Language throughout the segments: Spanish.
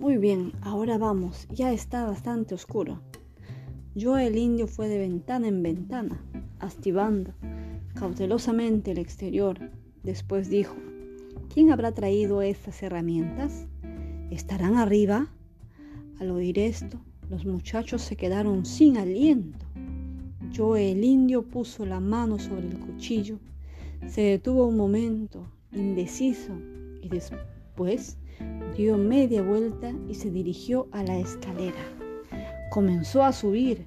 Muy bien, ahora vamos, ya está bastante oscuro. Yo el indio fue de ventana en ventana, astivando cautelosamente el exterior. Después dijo, ¿quién habrá traído estas herramientas? ¿Estarán arriba? Al oír esto, los muchachos se quedaron sin aliento. Yo el indio puso la mano sobre el cuchillo, se detuvo un momento, indeciso, y después dio media vuelta y se dirigió a la escalera. Comenzó a subir.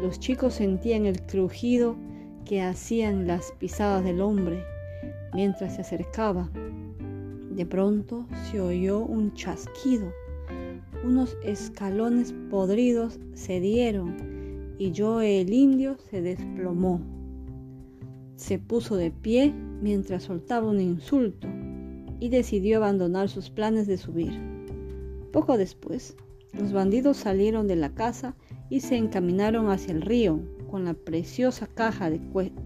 Los chicos sentían el crujido que hacían las pisadas del hombre mientras se acercaba. De pronto se oyó un chasquido. Unos escalones podridos se dieron y yo el indio se desplomó. Se puso de pie mientras soltaba un insulto y decidió abandonar sus planes de subir. Poco después, los bandidos salieron de la casa y se encaminaron hacia el río con la preciosa caja de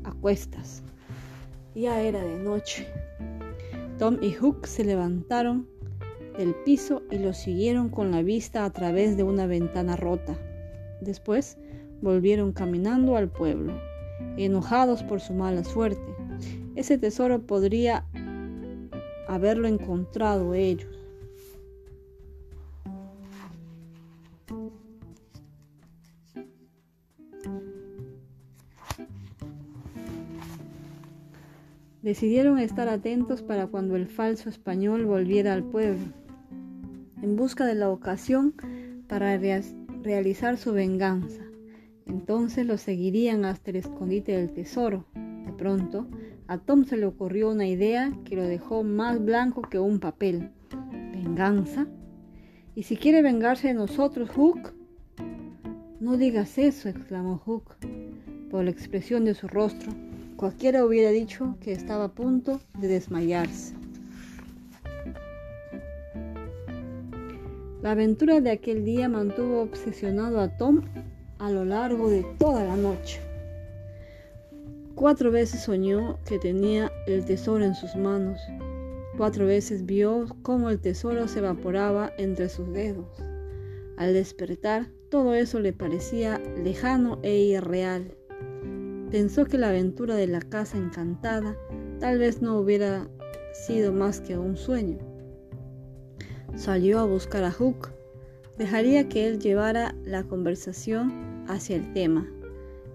a cuestas. Ya era de noche. Tom y Hook se levantaron del piso y lo siguieron con la vista a través de una ventana rota. Después volvieron caminando al pueblo, enojados por su mala suerte. Ese tesoro podría haberlo encontrado ellos. Decidieron estar atentos para cuando el falso español volviera al pueblo, en busca de la ocasión para realizar su venganza. Entonces lo seguirían hasta el escondite del tesoro. De pronto, a Tom se le ocurrió una idea que lo dejó más blanco que un papel. ¿Venganza? ¿Y si quiere vengarse de nosotros, Hook? No digas eso, exclamó Hook, por la expresión de su rostro. Cualquiera hubiera dicho que estaba a punto de desmayarse. La aventura de aquel día mantuvo obsesionado a Tom a lo largo de toda la noche. Cuatro veces soñó que tenía el tesoro en sus manos. Cuatro veces vio cómo el tesoro se evaporaba entre sus dedos. Al despertar, todo eso le parecía lejano e irreal. Pensó que la aventura de la casa encantada tal vez no hubiera sido más que un sueño. Salió a buscar a Hook. Dejaría que él llevara la conversación hacia el tema.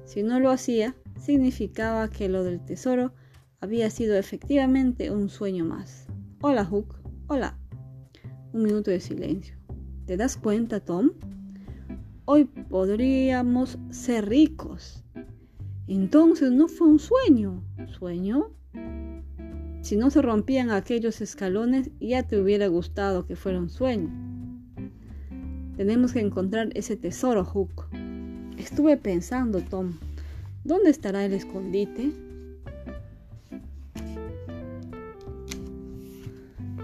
Si no lo hacía, significaba que lo del tesoro había sido efectivamente un sueño más. Hola, Hook. Hola. Un minuto de silencio. ¿Te das cuenta, Tom? Hoy podríamos ser ricos. Entonces no fue un sueño. ¿Sueño? Si no se rompían aquellos escalones, ya te hubiera gustado que fuera un sueño. Tenemos que encontrar ese tesoro, Hook. Estuve pensando, Tom. ¿Dónde estará el escondite?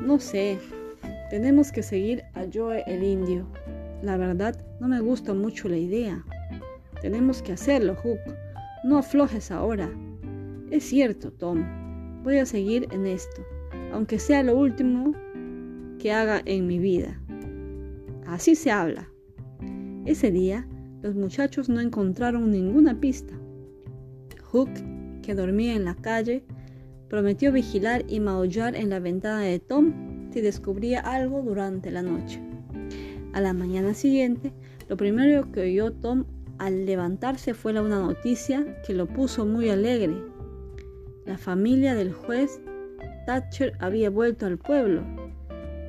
No sé. Tenemos que seguir a Joe el indio. La verdad, no me gusta mucho la idea. Tenemos que hacerlo, Hook. No aflojes ahora. Es cierto, Tom. Voy a seguir en esto, aunque sea lo último que haga en mi vida. Así se habla. Ese día, los muchachos no encontraron ninguna pista. Hook, que dormía en la calle, prometió vigilar y maullar en la ventana de Tom si descubría algo durante la noche. A la mañana siguiente, lo primero que oyó Tom al levantarse fue una noticia que lo puso muy alegre. La familia del juez Thatcher había vuelto al pueblo.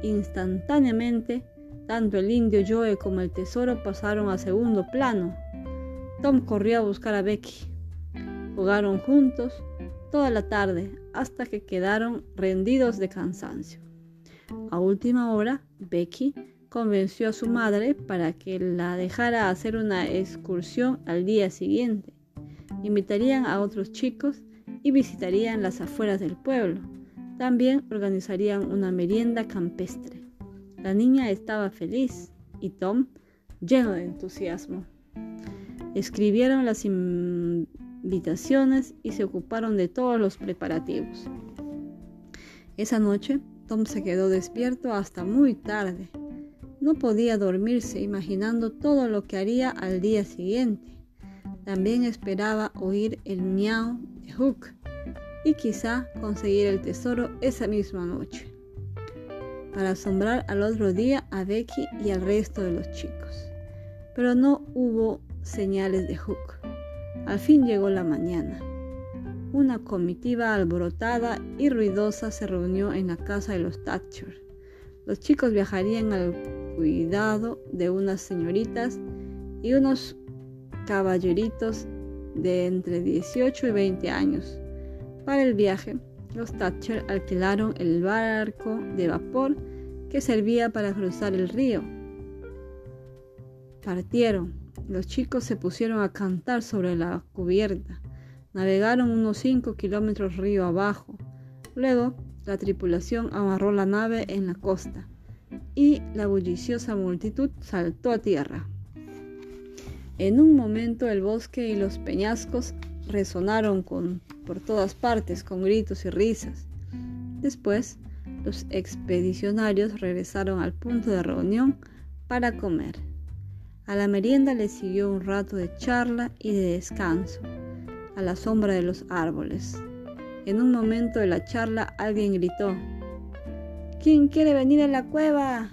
Instantáneamente, tanto el indio Joe como el tesoro pasaron a segundo plano. Tom corrió a buscar a Becky. Jugaron juntos toda la tarde hasta que quedaron rendidos de cansancio. A última hora, Becky convenció a su madre para que la dejara hacer una excursión al día siguiente. Invitarían a otros chicos y visitarían las afueras del pueblo. También organizarían una merienda campestre. La niña estaba feliz y Tom lleno de entusiasmo. Escribieron las invitaciones y se ocuparon de todos los preparativos. Esa noche, Tom se quedó despierto hasta muy tarde. No podía dormirse imaginando todo lo que haría al día siguiente. También esperaba oír el miau de Hook y quizá conseguir el tesoro esa misma noche, para asombrar al otro día a Becky y al resto de los chicos. Pero no hubo señales de Hook. Al fin llegó la mañana. Una comitiva alborotada y ruidosa se reunió en la casa de los Thatcher. Los chicos viajarían al cuidado de unas señoritas y unos caballeritos de entre 18 y 20 años. Para el viaje, los Thatcher alquilaron el barco de vapor que servía para cruzar el río. Partieron. Los chicos se pusieron a cantar sobre la cubierta. Navegaron unos 5 kilómetros río abajo. Luego, la tripulación amarró la nave en la costa y la bulliciosa multitud saltó a tierra. En un momento el bosque y los peñascos resonaron por todas partes con gritos y risas. Después, los expedicionarios regresaron al punto de reunión para comer. A la merienda le siguió un rato de charla y de descanso, a la sombra de los árboles. En un momento de la charla alguien gritó, ¿Quién quiere venir a la cueva?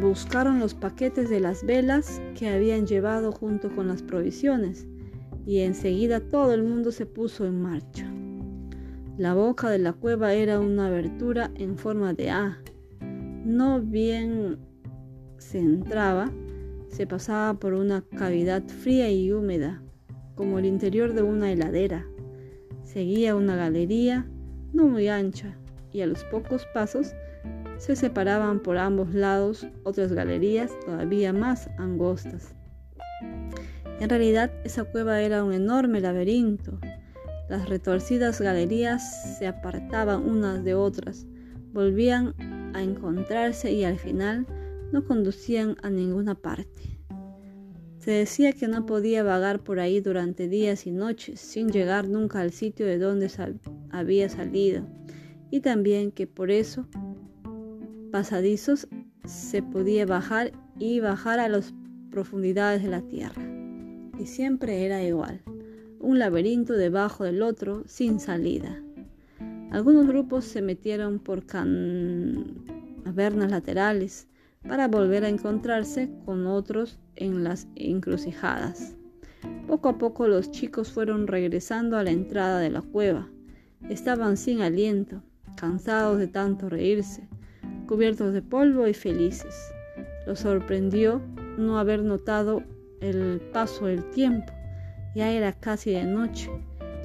Buscaron los paquetes de las velas que habían llevado junto con las provisiones y enseguida todo el mundo se puso en marcha. La boca de la cueva era una abertura en forma de A. No bien se entraba, se pasaba por una cavidad fría y húmeda, como el interior de una heladera. Seguía una galería no muy ancha y a los pocos pasos se separaban por ambos lados otras galerías todavía más angostas. En realidad esa cueva era un enorme laberinto las retorcidas galerías se apartaban unas de otras, volvían a encontrarse y al final no conducían a ninguna parte. Se decía que no podía vagar por ahí durante días y noches sin llegar nunca al sitio de donde había salido, y también que por eso pasadizos se podía bajar y bajar a las profundidades de la tierra. Y siempre era igual un laberinto debajo del otro sin salida. Algunos grupos se metieron por cavernas laterales para volver a encontrarse con otros en las encrucijadas. Poco a poco los chicos fueron regresando a la entrada de la cueva. Estaban sin aliento, cansados de tanto reírse, cubiertos de polvo y felices. Los sorprendió no haber notado el paso del tiempo ya era casi de noche.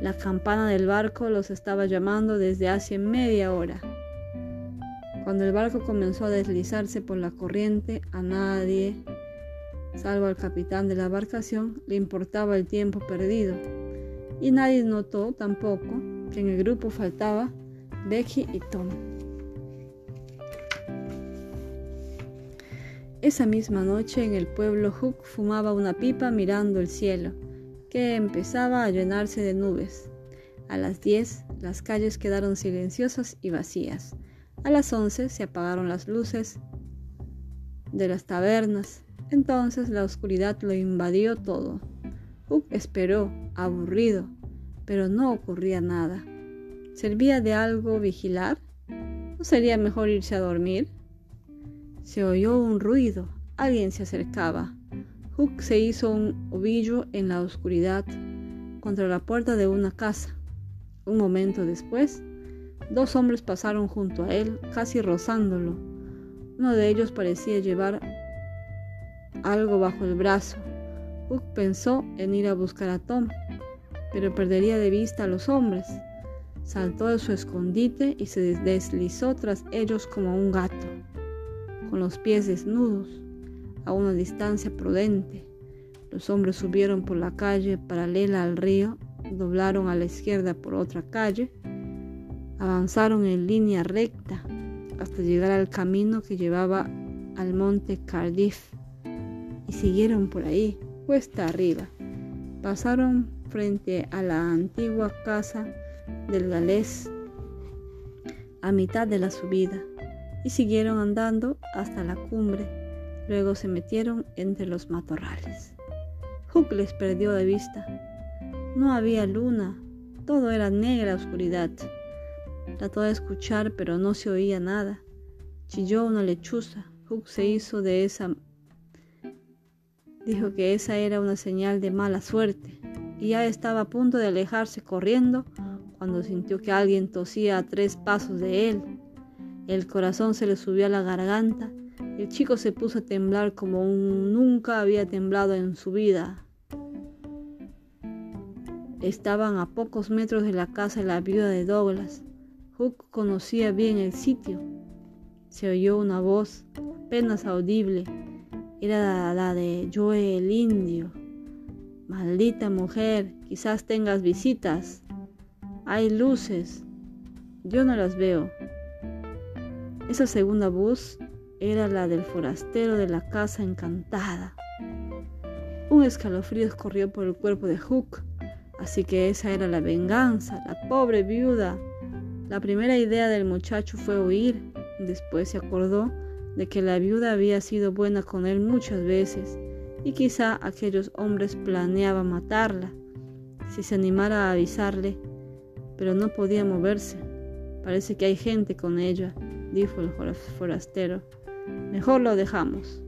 La campana del barco los estaba llamando desde hace media hora. Cuando el barco comenzó a deslizarse por la corriente, a nadie, salvo al capitán de la embarcación, le importaba el tiempo perdido. Y nadie notó tampoco que en el grupo faltaba Becky y Tom. Esa misma noche en el pueblo Hook fumaba una pipa mirando el cielo que empezaba a llenarse de nubes. A las 10 las calles quedaron silenciosas y vacías. A las 11 se apagaron las luces de las tabernas. Entonces la oscuridad lo invadió todo. Hook esperó, aburrido, pero no ocurría nada. ¿Servía de algo vigilar? ¿No sería mejor irse a dormir? Se oyó un ruido. Alguien se acercaba. Hook se hizo un ovillo en la oscuridad contra la puerta de una casa. Un momento después, dos hombres pasaron junto a él, casi rozándolo. Uno de ellos parecía llevar algo bajo el brazo. Hook pensó en ir a buscar a Tom, pero perdería de vista a los hombres. Saltó de su escondite y se deslizó tras ellos como un gato, con los pies desnudos a una distancia prudente. Los hombres subieron por la calle paralela al río, doblaron a la izquierda por otra calle, avanzaron en línea recta hasta llegar al camino que llevaba al monte Cardiff y siguieron por ahí, cuesta arriba. Pasaron frente a la antigua casa del galés a mitad de la subida y siguieron andando hasta la cumbre. Luego se metieron entre los matorrales. Hook les perdió de vista. No había luna, todo era negra oscuridad. Trató de escuchar, pero no se oía nada. Chilló una lechuza. Hook se hizo de esa. Dijo que esa era una señal de mala suerte y ya estaba a punto de alejarse corriendo cuando sintió que alguien tosía a tres pasos de él. El corazón se le subió a la garganta. El chico se puso a temblar como nunca había temblado en su vida. Estaban a pocos metros de la casa de la viuda de Douglas. Hook conocía bien el sitio. Se oyó una voz apenas audible. Era la de Joe el indio. Maldita mujer, quizás tengas visitas. Hay luces. Yo no las veo. Esa segunda voz era la del forastero de la casa encantada. Un escalofrío corrió por el cuerpo de Hook, así que esa era la venganza, la pobre viuda. La primera idea del muchacho fue huir, después se acordó de que la viuda había sido buena con él muchas veces y quizá aquellos hombres planeaban matarla si se animara a avisarle, pero no podía moverse. Parece que hay gente con ella, dijo el forastero. Mejor lo dejamos.